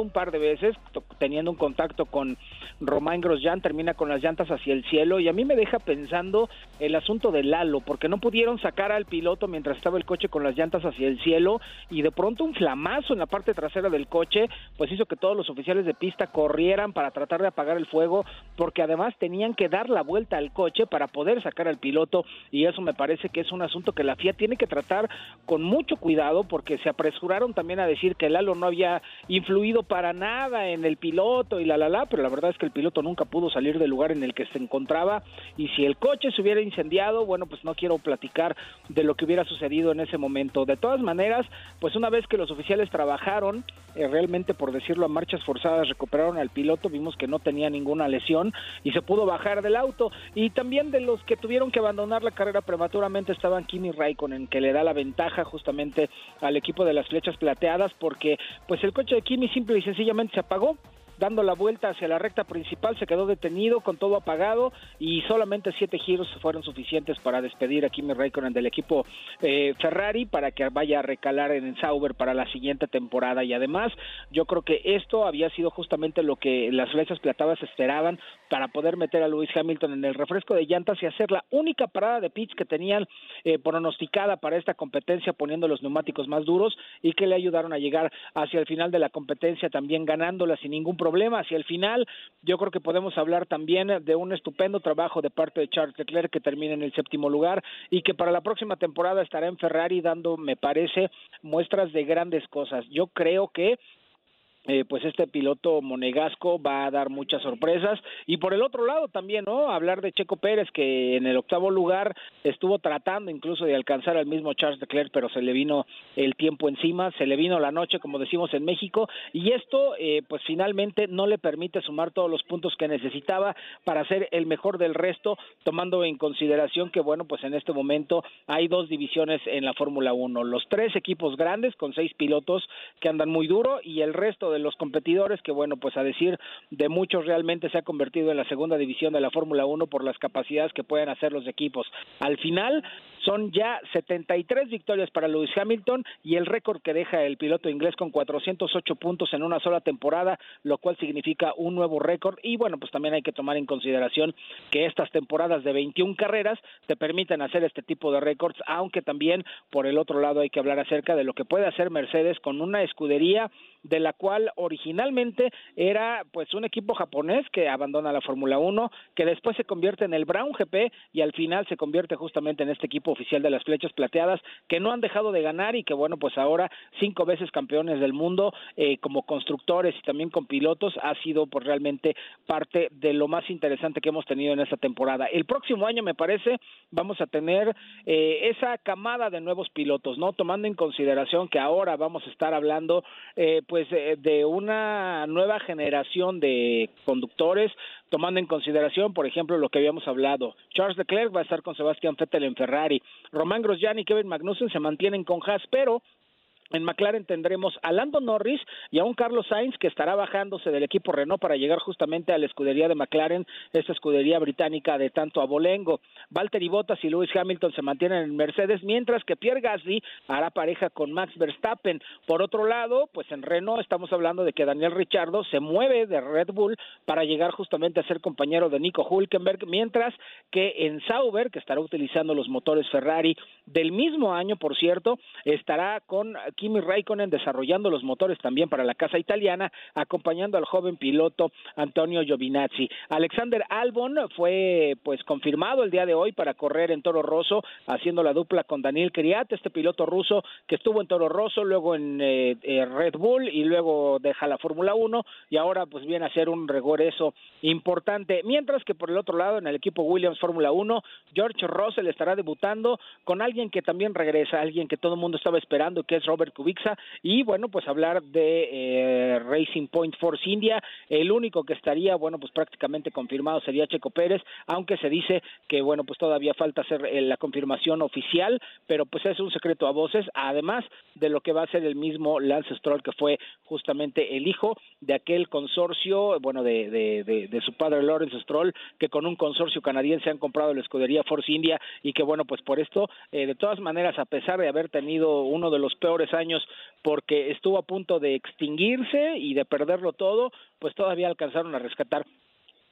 un par de veces, teniendo un contacto con Romain Grosjean, termina con las llantas hacia el cielo y a mí me deja pensando el asunto del Lalo, porque no pudieron sacar al piloto mientras estaba el coche con las llantas hacia el cielo y de pronto un flamazo en la parte trasera del coche, pues hizo que todos los oficiales de pista corrieran para tratar de apagar el fuego, porque además tenían que dar la vuelta al coche para poder sacar al piloto y eso me parece que es un asunto que la FIA tiene que tratar con mucho cuidado porque se apresuraron también a decir que el halo no había influido para nada en el piloto y la la la, pero la verdad es que el piloto nunca pudo salir del lugar en el que se encontraba y si el coche se hubiera incendiado, bueno, pues no quiero platicar de lo que hubiera sucedido en ese momento. De todas maneras, pues una vez que los oficiales trabajaron, eh, realmente por decirlo a marchas forzadas, recuperaron al piloto, vimos que no tenía ninguna lesión y se pudo bajar del auto. Y también de los que tuvieron que abandonar la carrera prematuramente estaban Kimi Raikkonen, que le da la ventaja justamente al equipo de las flechas plateadas porque pues el coche de Kimi simple y sencillamente se apagó dando la vuelta hacia la recta principal, se quedó detenido con todo apagado y solamente siete giros fueron suficientes para despedir a Kimi Raikkonen del equipo eh, Ferrari para que vaya a recalar en Sauber para la siguiente temporada. Y además yo creo que esto había sido justamente lo que las flechas platadas esperaban para poder meter a Lewis Hamilton en el refresco de llantas y hacer la única parada de pits que tenían eh, pronosticada para esta competencia poniendo los neumáticos más duros y que le ayudaron a llegar hacia el final de la competencia también ganándola sin ningún problema hacia el final. Yo creo que podemos hablar también de un estupendo trabajo de parte de Charles Leclerc que termina en el séptimo lugar y que para la próxima temporada estará en Ferrari dando, me parece, muestras de grandes cosas. Yo creo que eh, pues este piloto monegasco va a dar muchas sorpresas. Y por el otro lado también no hablar de Checo Pérez que en el octavo lugar estuvo tratando incluso de alcanzar al mismo Charles Leclerc pero se le vino el tiempo encima se le vino la noche como decimos en México. Y esto eh, pues finalmente no le permite sumar todos los puntos que necesitaba para ser el mejor del resto tomando en consideración que bueno pues en este momento hay dos divisiones en la Fórmula 1 los tres equipos grandes con seis pilotos que andan muy duro y el resto de los competidores que bueno pues a decir de muchos realmente se ha convertido en la segunda división de la Fórmula 1 por las capacidades que pueden hacer los equipos. Al final son ya 73 victorias para Lewis Hamilton y el récord que deja el piloto inglés con 408 puntos en una sola temporada, lo cual significa un nuevo récord. Y bueno, pues también hay que tomar en consideración que estas temporadas de 21 carreras te permiten hacer este tipo de récords, aunque también por el otro lado hay que hablar acerca de lo que puede hacer Mercedes con una escudería de la cual originalmente era pues un equipo japonés que abandona la Fórmula 1, que después se convierte en el Brown GP y al final se convierte justamente en este equipo oficial de las flechas plateadas que no han dejado de ganar y que bueno pues ahora cinco veces campeones del mundo eh, como constructores y también con pilotos ha sido pues realmente parte de lo más interesante que hemos tenido en esta temporada. El próximo año me parece vamos a tener eh, esa camada de nuevos pilotos, ¿no? Tomando en consideración que ahora vamos a estar hablando eh, pues eh, de una nueva generación de conductores tomando en consideración, por ejemplo, lo que habíamos hablado. Charles Leclerc va a estar con Sebastián Vettel en Ferrari. Román Grosjean y Kevin Magnussen se mantienen con Haas, pero En McLaren tendremos a Lando Norris y a un Carlos Sainz que estará bajándose del equipo Renault para llegar justamente a la escudería de McLaren, esta escudería británica de tanto abolengo. Valtteri Bottas y Lewis Hamilton se mantienen en Mercedes, mientras que Pierre Gasly hará pareja con Max Verstappen. Por otro lado, pues en Renault estamos hablando de que Daniel Ricciardo se mueve de Red Bull para llegar justamente a ser compañero de Nico Hulkenberg, mientras que en Sauber, que estará utilizando los motores Ferrari del mismo año, por cierto, estará con Kimi Raikkonen desarrollando los motores también para la casa italiana, acompañando al joven piloto Antonio Giovinazzi. Alexander Albon fue pues confirmado el día de hoy para correr en Toro Rosso, haciendo la dupla con Daniel Criat, este piloto ruso que estuvo en Toro Rosso, luego en eh, eh, Red Bull y luego deja la Fórmula 1 y ahora pues viene a ser un regreso importante. Mientras que por el otro lado, en el equipo Williams Fórmula 1, George Russell estará debutando con alguien que también regresa, alguien que todo el mundo estaba esperando, que es Robert Kubica, y bueno, pues hablar de eh, Racing Point Force India, el único que estaría, bueno, pues prácticamente confirmado sería Checo Pérez, aunque se dice que, bueno, pues todavía falta hacer eh, la confirmación oficial, pero pues es un secreto a voces, además de lo que va a ser el mismo Lance Stroll, que fue justamente el hijo de aquel consorcio, bueno, de, de, de, su padre Lawrence Stroll, que con un consorcio canadiense han comprado la escudería Force India y que, bueno, pues por esto, eh, de todas maneras, a pesar de haber tenido uno de los peores años porque estuvo a punto de extinguirse y de perderlo todo, pues todavía alcanzaron a rescatar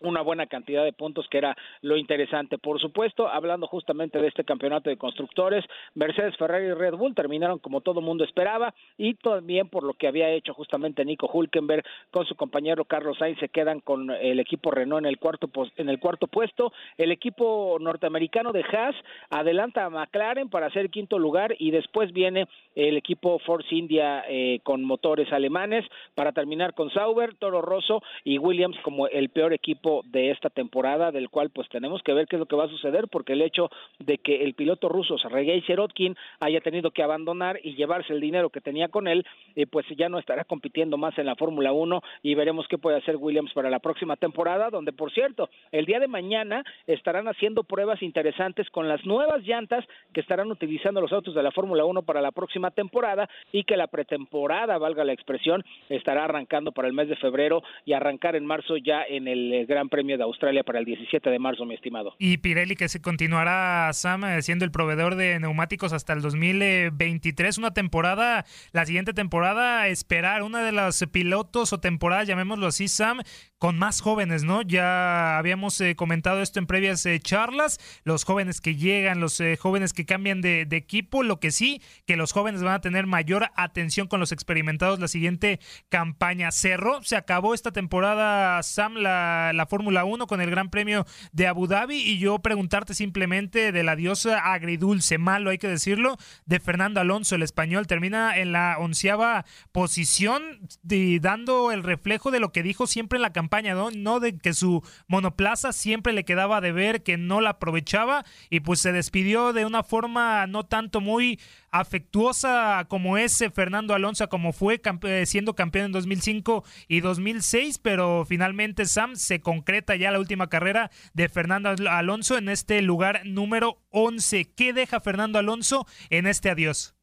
una buena cantidad de puntos que era lo interesante. Por supuesto, hablando justamente de este campeonato de constructores, Mercedes, Ferrari y Red Bull terminaron como todo mundo esperaba y también por lo que había hecho justamente Nico Hulkenberg con su compañero Carlos Sainz se quedan con el equipo Renault en el cuarto en el cuarto puesto. El equipo norteamericano de Haas adelanta a McLaren para hacer quinto lugar y después viene el equipo Force India eh, con motores alemanes para terminar con Sauber, Toro Rosso y Williams como el peor equipo de esta temporada, del cual pues tenemos que ver qué es lo que va a suceder, porque el hecho de que el piloto ruso Sergei Sirotkin haya tenido que abandonar y llevarse el dinero que tenía con él, eh, pues ya no estará compitiendo más en la Fórmula 1 y veremos qué puede hacer Williams para la próxima temporada, donde por cierto, el día de mañana estarán haciendo pruebas interesantes con las nuevas llantas que estarán utilizando los autos de la Fórmula 1 para la próxima temporada y que la pretemporada, valga la expresión, estará arrancando para el mes de febrero y arrancar en marzo ya en el eh, Gran Premio de Australia para el 17 de marzo, mi estimado. Y Pirelli que se continuará, Sam, eh, siendo el proveedor de neumáticos hasta el 2023, una temporada, la siguiente temporada, esperar una de los pilotos o temporadas, llamémoslo así, Sam, con más jóvenes, ¿no? Ya habíamos eh, comentado esto en previas eh, charlas, los jóvenes que llegan, los eh, jóvenes que cambian de, equipo, lo que sí, que los jóvenes van a tener mayor atención con los experimentados la siguiente campaña. Cerró, se acabó esta temporada, Sam, la, la Fórmula 1 con el Gran Premio de Abu Dhabi y yo preguntarte simplemente de la diosa agridulce, malo hay que decirlo, de Fernando Alonso, el español, termina en la onceava posición, de, dando el reflejo de lo que dijo siempre en la campaña ¿no? De que su monoplaza siempre le quedaba de ver, que no la aprovechaba y pues se despidió de una forma no tanto muy afectuosa como ese Fernando Alonso, como fue siendo campeón en 2005 y 2006, pero finalmente Sam se concreta ya la última carrera de Fernando Alonso en este lugar número 11. ¿Qué deja Fernando Alonso en este adiós?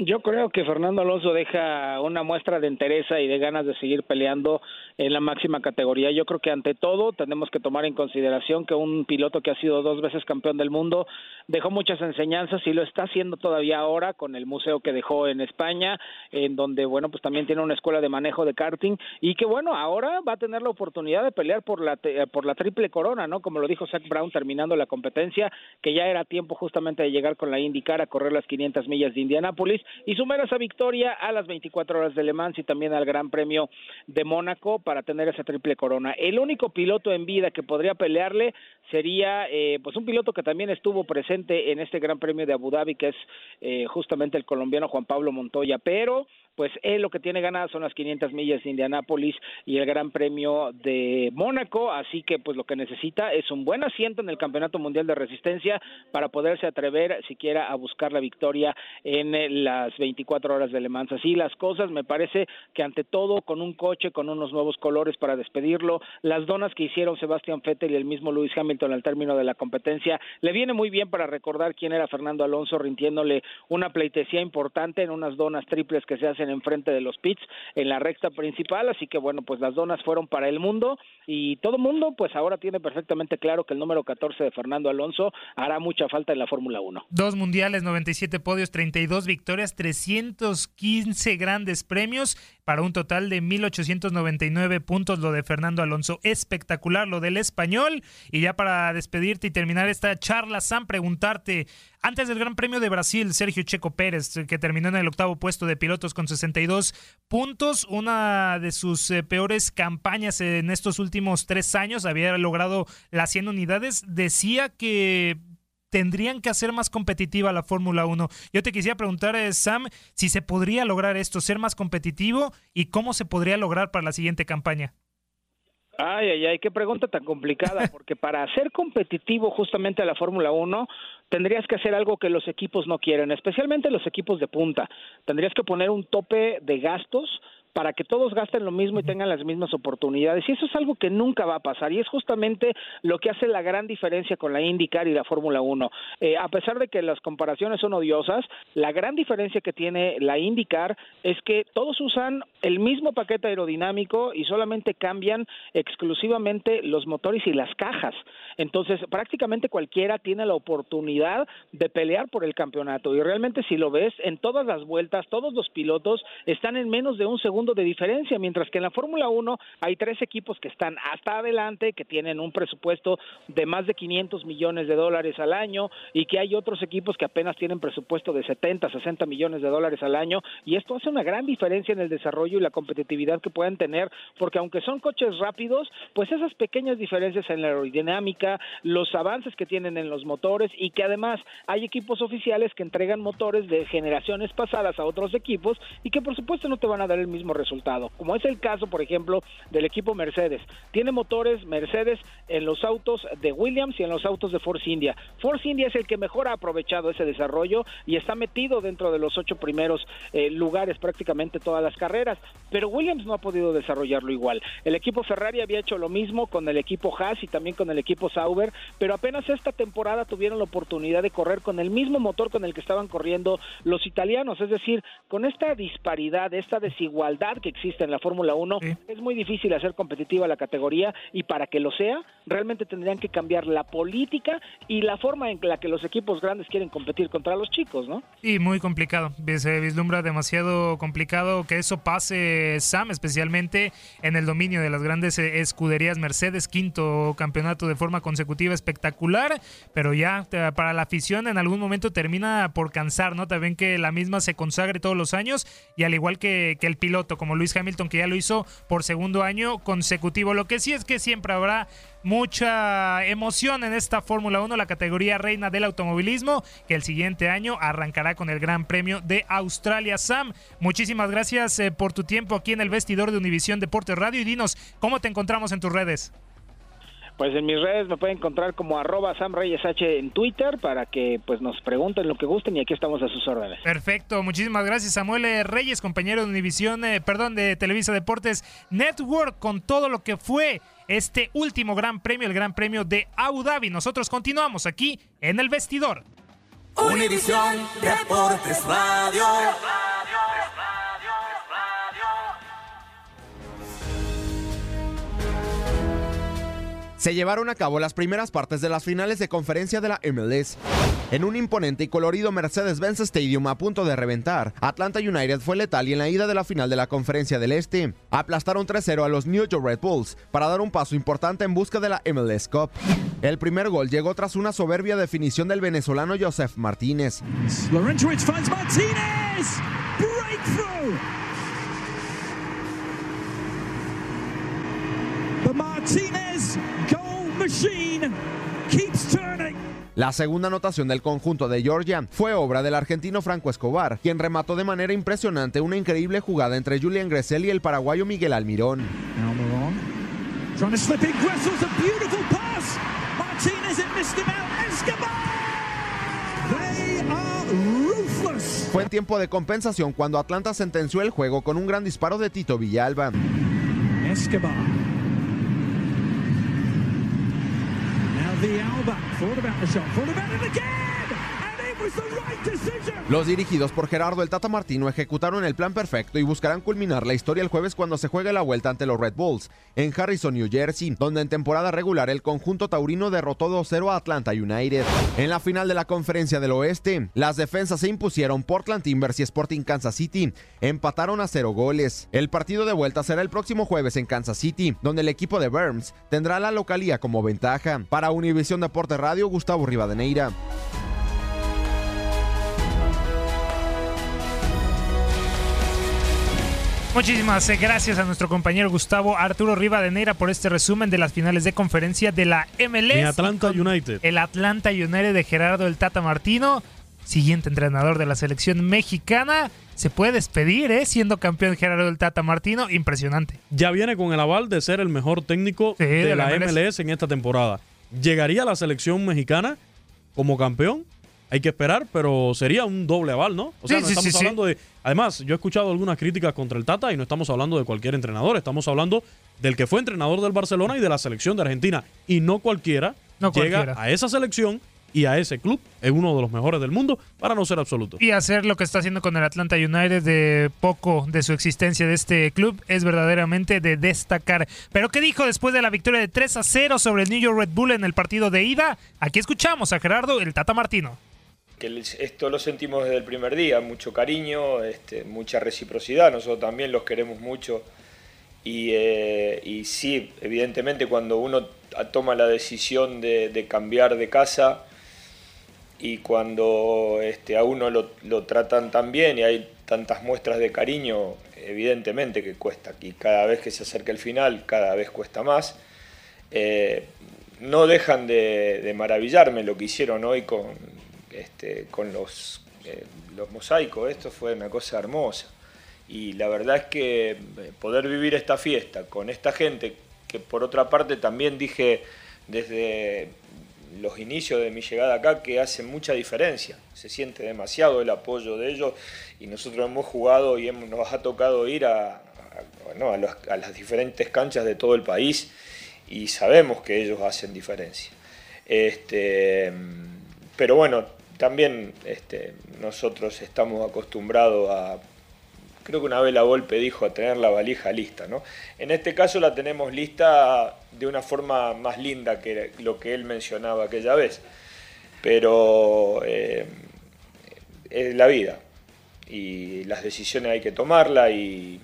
Yo creo que Fernando Alonso deja una muestra de entereza y de ganas de seguir peleando en la máxima categoría. Yo creo que ante todo tenemos que tomar en consideración que un piloto que ha sido dos veces campeón del mundo dejó muchas enseñanzas y lo está haciendo todavía ahora con el museo que dejó en España, en donde bueno pues también tiene una escuela de manejo de karting y que bueno ahora va a tener la oportunidad de pelear por la por la triple corona, ¿no? Como lo dijo Zach Brown terminando la competencia, que ya era tiempo justamente de llegar con la IndyCar a correr las 500 millas de Indianápolis y sumar esa victoria a las 24 horas de Le Mans y también al Gran Premio de Mónaco para tener esa triple corona. El único piloto en vida que podría pelearle sería eh, pues un piloto que también estuvo presente en este Gran Premio de Abu Dhabi, que es eh, justamente el colombiano Juan Pablo Montoya, pero pues él lo que tiene ganadas son las 500 millas de Indianápolis y el Gran Premio de Mónaco, así que pues lo que necesita es un buen asiento en el Campeonato Mundial de Resistencia para poderse atrever siquiera a buscar la victoria en eh, las 24 horas de Le Mans. Así las cosas, me parece que ante todo con un coche, con unos nuevos colores para despedirlo, las donas que hicieron Sebastián Vettel y el mismo Lewis Hamilton al término de la competencia, le viene muy bien para recordar quién era Fernando Alonso rintiéndole una pleitesía importante en unas donas triples que se hacen enfrente de los pits en la recta principal, así que bueno, pues las donas fueron para el mundo y todo mundo pues ahora tiene perfectamente claro que el número 14 de Fernando Alonso hará mucha falta en la Fórmula 1. Dos mundiales, 97 podios, 32 victorias, 315 grandes premios para un total de 1899 puntos lo de Fernando Alonso. Espectacular lo del español. Y ya para despedirte y terminar esta charla, Sam, preguntarte, antes del Gran Premio de Brasil, Sergio Checo Pérez, que terminó en el octavo puesto de pilotos con 62 puntos, una de sus eh, peores campañas en estos últimos tres años, había logrado las 100 unidades, decía que tendrían que hacer más competitiva la Fórmula 1. Yo te quisiera preguntar, eh, Sam, si se podría lograr esto, ser más competitivo y cómo se podría lograr para la siguiente campaña. Ay, ay, ay, qué pregunta tan complicada, [LAUGHS] porque para ser competitivo justamente a la Fórmula 1 tendrías que hacer algo que los equipos no quieren, especialmente los equipos de punta. Tendrías que poner un tope de gastos para que todos gasten lo mismo y tengan las mismas oportunidades. Y eso es algo que nunca va a pasar y es justamente lo que hace la gran diferencia con la IndyCar y la Fórmula 1. Eh, a pesar de que las comparaciones son odiosas, la gran diferencia que tiene la IndyCar es que todos usan el mismo paquete aerodinámico y solamente cambian exclusivamente los motores y las cajas. Entonces, prácticamente cualquiera tiene la oportunidad de pelear por el campeonato y realmente si lo ves, en todas las vueltas, todos los pilotos están en menos de un segundo de diferencia, mientras que en la Fórmula 1 hay tres equipos que están hasta adelante, que tienen un presupuesto de más de 500 millones de dólares al año y que hay otros equipos que apenas tienen presupuesto de 70, 60 millones de dólares al año y esto hace una gran diferencia en el desarrollo y la competitividad que pueden tener, porque aunque son coches rápidos, pues esas pequeñas diferencias en la aerodinámica, los avances que tienen en los motores y que además hay equipos oficiales que entregan motores de generaciones pasadas a otros equipos y que por supuesto no te van a dar el mismo resultado, como es el caso, por ejemplo, del equipo Mercedes. Tiene motores Mercedes en los autos de Williams y en los autos de Force India. Force India es el que mejor ha aprovechado ese desarrollo y está metido dentro de los ocho primeros eh, lugares prácticamente todas las carreras, pero Williams no ha podido desarrollarlo igual. El equipo Ferrari había hecho lo mismo con el equipo Haas y también con el equipo Sauber, pero apenas esta temporada tuvieron la oportunidad de correr con el mismo motor con el que estaban corriendo los italianos, es decir, con esta disparidad, esta desigualdad que existe en la Fórmula 1, es muy difícil hacer competitiva la categoría y para que lo sea, realmente tendrían que cambiar la política y la forma en la que los equipos grandes quieren competir contra los chicos, ¿no? Y muy complicado, se vislumbra demasiado complicado que eso pase, Sam, especialmente en el dominio de las grandes eh, escuderías Mercedes, quinto campeonato de forma consecutiva espectacular, pero ya eh, para la afición en algún momento termina por cansar, ¿no? También que la misma se consagre todos los años y al igual que, que el piloto como Luis Hamilton, que ya lo hizo por segundo año consecutivo. Lo que sí es que siempre habrá mucha emoción en esta Fórmula 1, la categoría reina del automovilismo, que el siguiente año arrancará con el Gran Premio de Australia. Sam, muchísimas gracias eh, por tu tiempo aquí en el vestidor de Univisión Deportes Radio y dinos cómo te encontramos en tus redes. Pues en mis redes me pueden encontrar como arroba Sam Reyes H en Twitter para que pues nos pregunten lo que gusten y aquí estamos a sus órdenes. Perfecto, muchísimas gracias Samuel Reyes, compañero de Univisión, eh, perdón, de Televisa Deportes Network con todo lo que fue este último gran premio, el Gran Premio de Abu Dhabi. Nosotros continuamos aquí en el vestidor. Univisión Deportes Radio. Se llevaron a cabo las primeras partes de las finales de conferencia de la MLS. En un imponente y colorido Mercedes-Benz Stadium a punto de reventar, Atlanta United fue letal y en la ida de la final de la conferencia del Este, aplastaron 3-0 a los New York Red Bulls para dar un paso importante en busca de la MLS Cup. El primer gol llegó tras una soberbia definición del venezolano Joseph Martínez. La segunda anotación del conjunto de Georgia fue obra del argentino Franco Escobar, quien remató de manera impresionante una increíble jugada entre Julian Gressel y el paraguayo Miguel Almirón. Fue en tiempo de compensación cuando Atlanta sentenció el juego con un gran disparo de Tito Villalba. Escobar. Now Villalba thought about the shot, thought about it again, Los dirigidos por Gerardo el Tata Martino ejecutaron el plan perfecto y buscarán culminar la historia el jueves cuando se juegue la vuelta ante los Red Bulls en Harrison, New Jersey, donde en temporada regular el conjunto taurino derrotó 2-0 a Atlanta United. En la final de la Conferencia del Oeste, las defensas se impusieron Portland Timbers y Sporting Kansas City, empataron a cero goles. El partido de vuelta será el próximo jueves en Kansas City, donde el equipo de Burns tendrá la localía como ventaja. Para Univisión Deporte Radio, Gustavo Rivadeneira. Muchísimas gracias a nuestro compañero Gustavo Arturo Rivadeneira por este resumen de las finales de conferencia de la MLS. El Atlanta United. El Atlanta United de Gerardo el Tata Martino, siguiente entrenador de la selección mexicana. Se puede despedir, ¿eh? Siendo campeón Gerardo el Tata Martino, impresionante. Ya viene con el aval de ser el mejor técnico de, la, MLS en esta temporada. ¿Llegaría a la selección mexicana como campeón? hay que esperar, pero sería un doble aval, ¿no? O sea, no estamos hablando de. Además, yo he escuchado algunas críticas contra el Tata y no estamos hablando de cualquier entrenador, estamos hablando del que fue entrenador del Barcelona y de la selección de Argentina. Y no cualquiera llega a esa selección y a ese club, es uno de los mejores del mundo, para no ser absoluto. Y hacer lo que está haciendo con el Atlanta United de poco de su existencia de este club es verdaderamente de destacar. Pero ¿qué dijo después de la victoria de 3 a 0 sobre el New York Red Bull en el partido de ida? Aquí escuchamos a Gerardo el Tata Martino que esto lo sentimos desde el primer día, mucho cariño, este, mucha reciprocidad, nosotros también los queremos mucho y, eh, sí, evidentemente cuando uno toma la decisión de, cambiar de casa y cuando este, a uno lo, tratan tan bien y hay tantas muestras de cariño, evidentemente que cuesta, y cada vez que se acerca el final, cada vez cuesta más. Eh, no dejan de, de maravillarme lo que hicieron hoy con, este, con los, eh, los mosaicos, esto fue una cosa hermosa. Y la verdad es que eh, poder vivir esta fiesta con esta gente, que por otra parte también dije desde los inicios de mi llegada acá que hace mucha diferencia, se siente demasiado el apoyo de ellos y nosotros hemos jugado y nos ha tocado ir a, a las diferentes canchas de todo el país y sabemos que ellos hacen diferencia. Este, pero bueno, también este, nosotros estamos acostumbrados a, creo que una vez la Volpe dijo, a tener la valija lista. ¿no? En este caso la tenemos lista de una forma más linda que lo que él mencionaba aquella vez. Pero eh, es la vida y las decisiones hay que tomarlas y,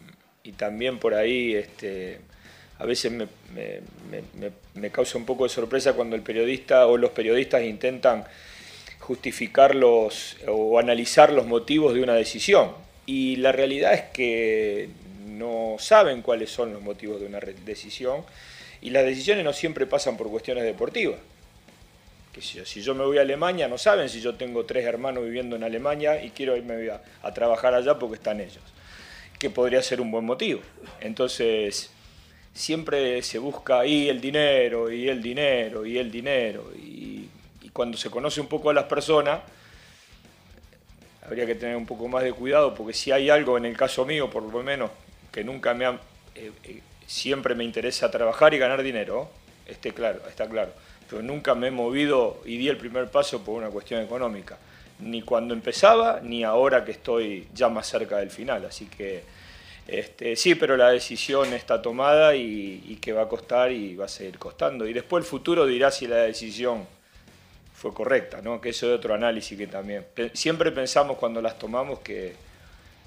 también por ahí este, a veces me, me causa un poco de sorpresa cuando el periodista o los periodistas intentan justificar los, o analizar los motivos de una decisión. Y la realidad es que no saben cuáles son los motivos de una decisión y las decisiones no siempre pasan por cuestiones deportivas. Que si, yo me voy a Alemania, no saben si yo tengo tres hermanos viviendo en Alemania y quiero irme a, trabajar allá porque están ellos, que podría ser un buen motivo. Entonces, siempre se busca ahí el dinero, y el dinero, y el dinero, y cuando se conoce un poco a las personas, habría que tener un poco más de cuidado, porque si hay algo en el caso mío, por lo menos, que nunca me ha, eh, eh, siempre me interesa trabajar y ganar dinero, esté claro, está claro, pero nunca me he movido y di el primer paso por una cuestión económica, ni cuando empezaba, ni ahora que estoy ya más cerca del final, así que este, sí, pero la decisión está tomada y, y que va a costar y va a seguir costando, y después el futuro dirá si la decisión fue correcta, ¿no? que eso es otro análisis que también. Siempre pensamos cuando las tomamos que,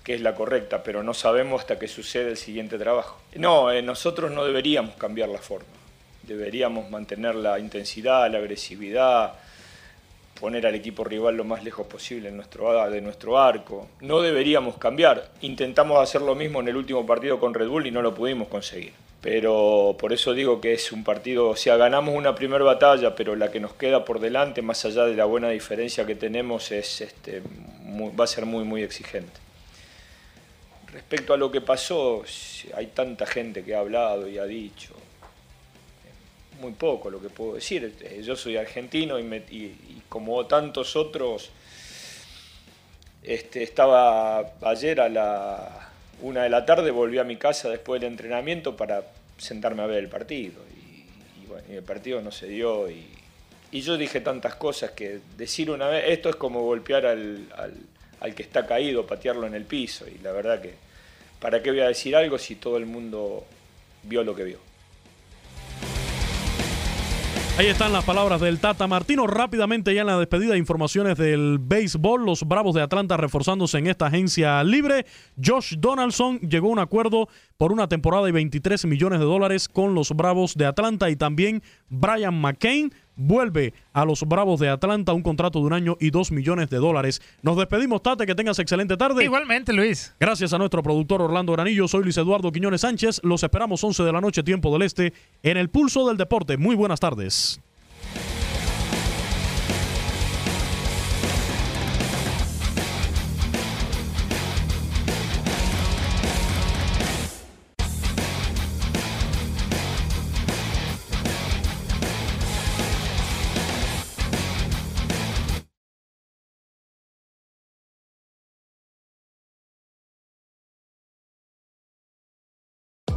que es la correcta, pero no sabemos hasta que sucede el siguiente trabajo. No, eh, nosotros no deberíamos cambiar la forma, deberíamos mantener la intensidad, la agresividad, poner al equipo rival lo más lejos posible en nuestro, de nuestro arco. No deberíamos cambiar. Intentamos hacer lo mismo en el último partido con Red Bull y no lo pudimos conseguir pero por eso digo que es un partido, o sea, ganamos una primera batalla, pero la que nos queda por delante, más allá de la buena diferencia que tenemos, es, este, va a ser muy, muy exigente. Respecto a lo que pasó, hay tanta gente que ha hablado y ha dicho, muy poco lo que puedo decir. Yo soy argentino y, como tantos otros, este, estaba ayer a la una de la tarde, volví a mi casa después del entrenamiento para sentarme a ver el partido. Y, bueno, el partido no se dio y, yo dije tantas cosas que decir una vez, esto es como golpear al, al que está caído, patearlo en el piso. Y la verdad que, ¿para qué voy a decir algo si todo el mundo vio lo que vio? Ahí están las palabras del Tata Martino. Rápidamente ya en la despedida de informaciones del béisbol, los Bravos de Atlanta reforzándose en esta agencia libre. Josh Donaldson llegó a un acuerdo por una temporada de 23 millones de dólares con los Bravos de Atlanta y también Brian McCain vuelve a los Bravos de Atlanta un contrato de un año y dos millones de dólares. Nos despedimos, Tate, que tengas excelente tarde. Igualmente, Luis. Gracias a nuestro productor Orlando Granillo, soy Luis Eduardo Quiñones Sánchez. Los esperamos 11 de la noche, tiempo del este, en el Pulso del Deporte. Muy buenas tardes.